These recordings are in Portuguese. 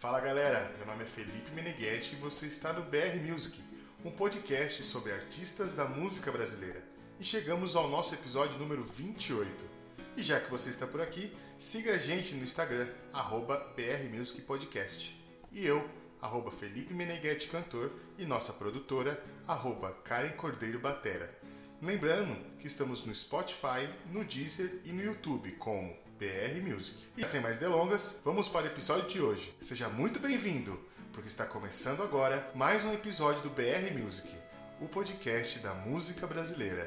Fala galera, meu nome é Felipe Meneghetti e você está no BR Music, um podcast sobre artistas da música brasileira. E chegamos ao nosso episódio número 28. E já que você está por aqui, siga a gente no Instagram, arroba BR Music Podcast. E eu, arroba Felipe Meneghetti Cantor e nossa produtora, arroba Karen Cordeiro Batera. Lembrando que estamos no Spotify, no Deezer e no YouTube como BR Music. E sem mais delongas, vamos para o episódio de hoje. Seja muito bem-vindo, porque está começando agora mais um episódio do BR Music, o podcast da música brasileira.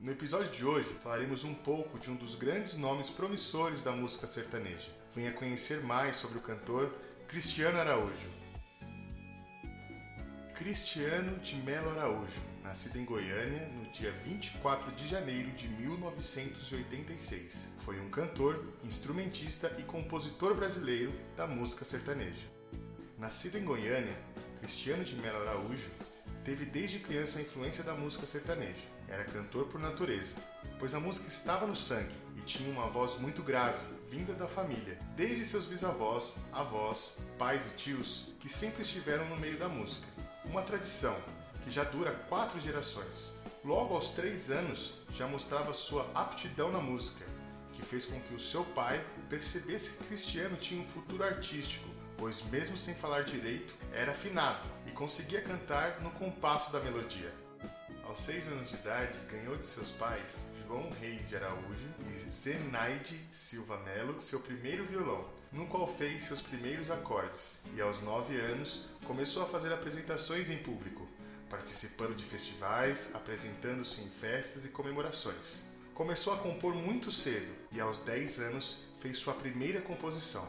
No episódio de hoje falaremos um pouco de um dos grandes nomes promissores da música sertaneja. Venha conhecer mais sobre o cantor Cristiano Araújo. Cristiano de Melo Araújo, nascido em Goiânia no dia 24 de janeiro de 1986. Foi um cantor, instrumentista e compositor brasileiro da música sertaneja. Nascido em Goiânia, Cristiano de Melo Araújo teve desde criança a influência da música sertaneja. Era cantor por natureza, pois a música estava no sangue e tinha uma voz muito grave, vinda da família, desde seus bisavós, avós, pais e tios que sempre estiveram no meio da música uma tradição que já dura quatro gerações. Logo aos três anos já mostrava sua aptidão na música, que fez com que o seu pai percebesse que Cristiano tinha um futuro artístico, pois mesmo sem falar direito, era afinado e conseguia cantar no compasso da melodia. Aos seis anos de idade, ganhou de seus pais, João Reis de Araújo e Zenaide Silva Melo, seu primeiro violão, no qual fez seus primeiros acordes, e aos nove anos começou a fazer apresentações em público, participando de festivais, apresentando-se em festas e comemorações. Começou a compor muito cedo e aos 10 anos fez sua primeira composição.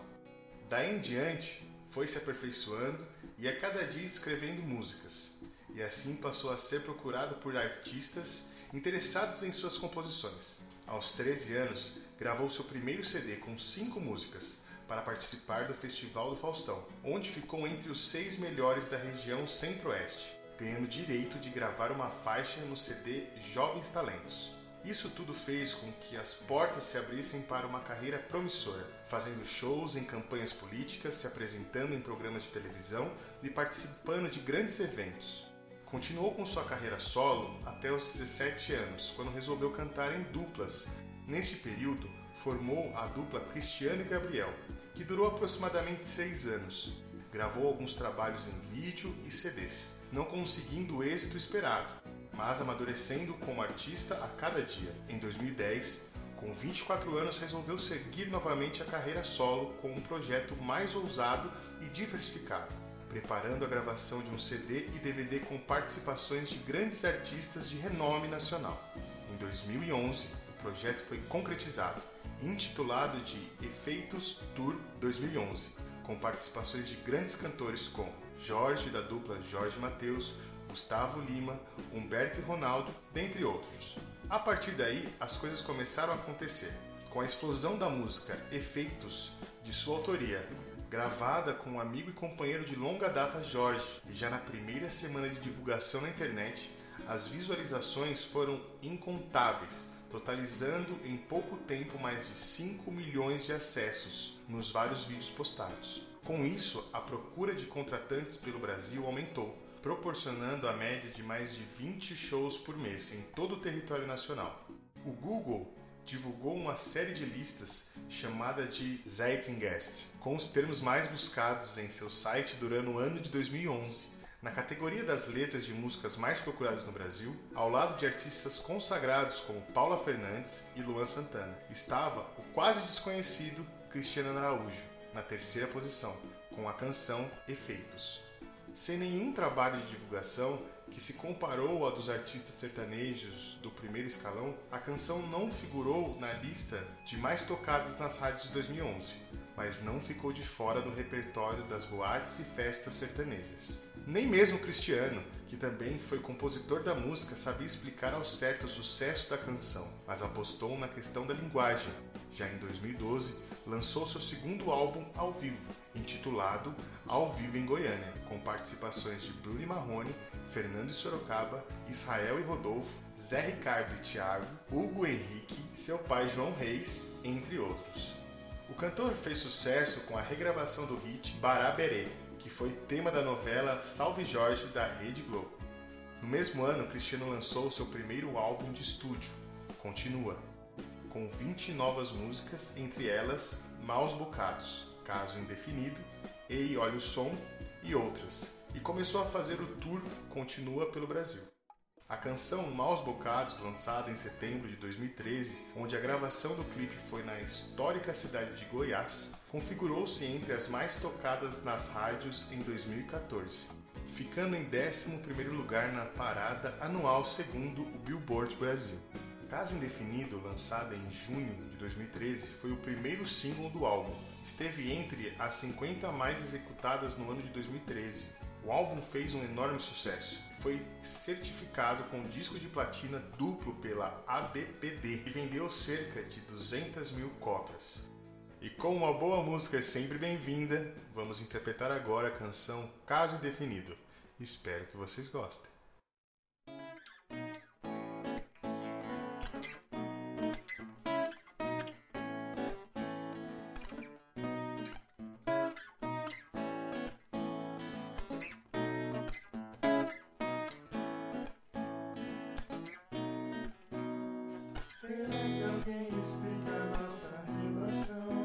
Daí em diante, foi se aperfeiçoando e a cada dia escrevendo músicas e assim passou a ser procurado por artistas interessados em suas composições. Aos 13 anos, gravou seu primeiro CD com cinco músicas para participar do Festival do Faustão, onde ficou entre os seis melhores da região Centro-Oeste, ganhando direito de gravar uma faixa no CD Jovens Talentos. Isso tudo fez com que as portas se abrissem para uma carreira promissora, fazendo shows em campanhas políticas, se apresentando em programas de televisão e participando de grandes eventos. Continuou com sua carreira solo até os 17 anos, quando resolveu cantar em duplas. Neste período, formou a dupla Cristiano e Gabriel, que durou aproximadamente seis anos. Gravou alguns trabalhos em vídeo e CDs, não conseguindo o êxito esperado, mas amadurecendo como artista a cada dia. Em 2010, com 24 anos, resolveu seguir novamente a carreira solo com um projeto mais ousado e diversificado preparando a gravação de um CD e DVD com participações de grandes artistas de renome nacional. Em 2011, o projeto foi concretizado, intitulado de Efeitos Tour 2011, com participações de grandes cantores como Jorge da dupla Jorge Mateus, Gustavo Lima, Humberto e Ronaldo, dentre outros. A partir daí, as coisas começaram a acontecer. Com a explosão da música Efeitos, de sua autoria, gravada com um amigo e companheiro de longa data Jorge, e já na primeira semana de divulgação na internet, as visualizações foram incontáveis, totalizando em pouco tempo mais de 5 milhões de acessos nos vários vídeos postados. Com isso, a procura de contratantes pelo Brasil aumentou, proporcionando a média de mais de 20 shows por mês em todo o território nacional. O Google divulgou uma série de listas chamada de Zeitgeist, com os termos mais buscados em seu site durante o ano de 2011. Na categoria das letras de músicas mais procuradas no Brasil, ao lado de artistas consagrados como Paula Fernandes e Luan Santana, estava o quase desconhecido Cristiano Araújo, na terceira posição, com a canção Efeitos. Sem nenhum trabalho de divulgação, que se comparou a dos artistas sertanejos do primeiro escalão, a canção não figurou na lista de mais tocadas nas rádios de 2011, mas não ficou de fora do repertório das boates e festas sertanejas. Nem mesmo Cristiano, que também foi compositor da música, sabia explicar ao certo o sucesso da canção, mas apostou na questão da linguagem. Já em 2012, lançou seu segundo álbum ao vivo, intitulado Ao Vivo em Goiânia, com participações de Bruno Marrone, Fernando e Sorocaba, Israel e Rodolfo, Zé Ricardo e Tiago, Hugo Henrique, seu pai João Reis, entre outros. O cantor fez sucesso com a regravação do hit Baraberê, que foi tema da novela Salve Jorge da Rede Globo. No mesmo ano, Cristiano lançou seu primeiro álbum de estúdio, Continua, com 20 novas músicas, entre elas Maus Bocados, Caso Indefinido, Ei Olha o Som e outras, e começou a fazer o tour Continua pelo Brasil. A canção Maus Bocados, lançada em setembro de 2013, onde a gravação do clipe foi na histórica cidade de Goiás, configurou-se entre as mais tocadas nas rádios em 2014, ficando em 11º lugar na parada anual segundo o Billboard Brasil. Caso Indefinido, lançada em junho de 2013, foi o primeiro single do álbum. Esteve entre as 50 mais executadas no ano de 2013. O álbum fez um enorme sucesso e foi certificado com disco de platina duplo pela ABPD e vendeu cerca de 200 mil cópias. E como uma boa música é sempre bem-vinda, vamos interpretar agora a canção Caso Indefinido. Espero que vocês gostem. Será que alguém explica nossa relação?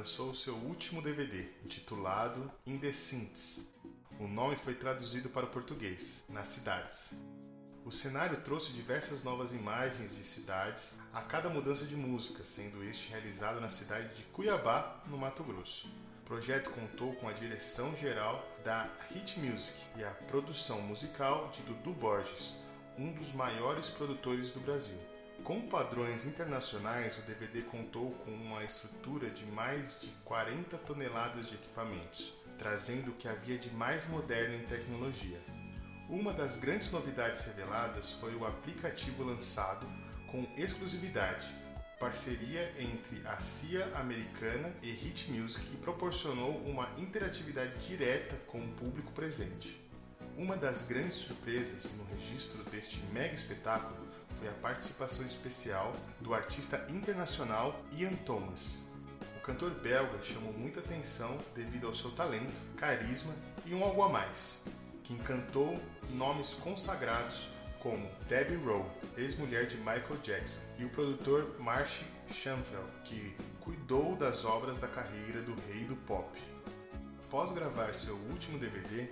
Lançou seu último DVD, intitulado In the Synths. O nome foi traduzido para o português, Nas Cidades. O cenário trouxe diversas novas imagens de cidades a cada mudança de música, sendo este realizado na cidade de Cuiabá, no Mato Grosso. O projeto contou com a direção geral da Hit Music e a produção musical de Dudu Borges, um dos maiores produtores do Brasil. Com padrões internacionais, o DVD contou com uma estrutura de mais de 40 toneladas de equipamentos, trazendo o que havia de mais moderno em tecnologia. Uma das grandes novidades reveladas foi o aplicativo lançado com exclusividade, parceria entre a CIA americana e Hit Music que proporcionou uma interatividade direta com o público presente. Uma das grandes surpresas no registro deste mega espetáculo foi a participação especial do artista internacional Ian Thomas. O cantor belga chamou muita atenção devido ao seu talento, carisma e um algo a mais que encantou nomes consagrados como Debbie Rowe, ex-mulher de Michael Jackson, e o produtor Marsh Schanfeld, que cuidou das obras da carreira do rei do pop. Após gravar seu último DVD,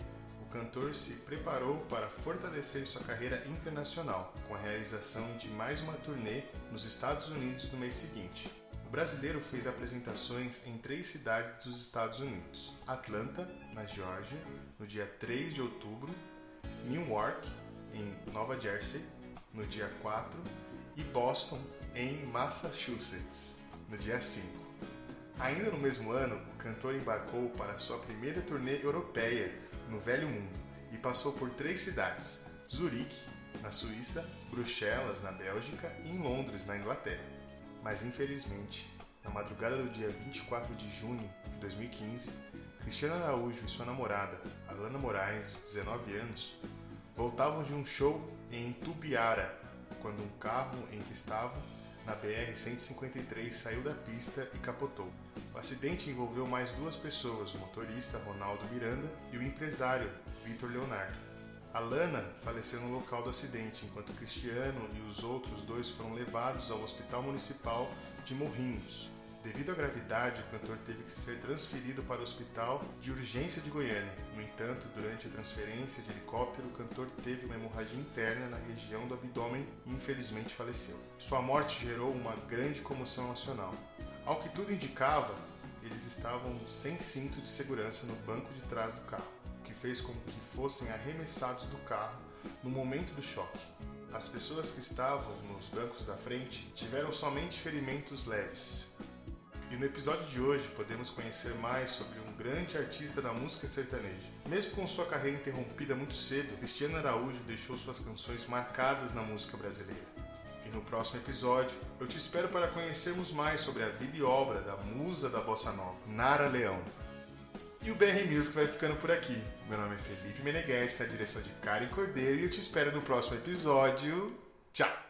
cantor se preparou para fortalecer sua carreira internacional, com a realização de mais uma turnê nos Estados Unidos no mês seguinte. O brasileiro fez apresentações em três cidades dos Estados Unidos: Atlanta, na Geórgia, no dia 3 de outubro, Newark, em Nova Jersey, no dia 4, e Boston, em Massachusetts, no dia 5. Ainda no mesmo ano, o cantor embarcou para sua primeira turnê europeia no Velho Mundo e passou por três cidades: Zurique, na Suíça, Bruxelas, na Bélgica e em Londres, na Inglaterra. Mas infelizmente, na madrugada do dia 24 de junho de 2015, Cristiano Araújo e sua namorada, Alana Moraes, de 19 anos, voltavam de um show em Tubiara, quando um carro em que estavam na BR-153 saiu da pista e capotou. O acidente envolveu mais duas pessoas, o motorista Ronaldo Miranda e o empresário Vitor Leonardo. Alana faleceu no local do acidente, enquanto Cristiano e os outros dois foram levados ao Hospital Municipal de Morrinhos. Devido à gravidade, o cantor teve que ser transferido para o Hospital de Urgência de Goiânia. No entanto, durante a transferência de helicóptero, o cantor teve uma hemorragia interna na região do abdômen e infelizmente faleceu. Sua morte gerou uma grande comoção nacional. Ao que tudo indicava, eles estavam sem cinto de segurança no banco de trás do carro que fez com que fossem arremessados do carro no momento do choque. As pessoas que estavam nos bancos da frente tiveram somente ferimentos leves. E no episódio de hoje podemos conhecer mais sobre um grande artista da música sertaneja. Mesmo com sua carreira interrompida muito cedo, Cristiano Araújo deixou suas canções marcadas na música brasileira. E no próximo episódio, eu te espero para conhecermos mais sobre a vida e obra da musa da bossa nova, Nara Leão. E o BR Music vai ficando por aqui. Meu nome é Felipe Meneghetti, na direção de Karen Cordeiro, e eu te espero no próximo episódio. Tchau!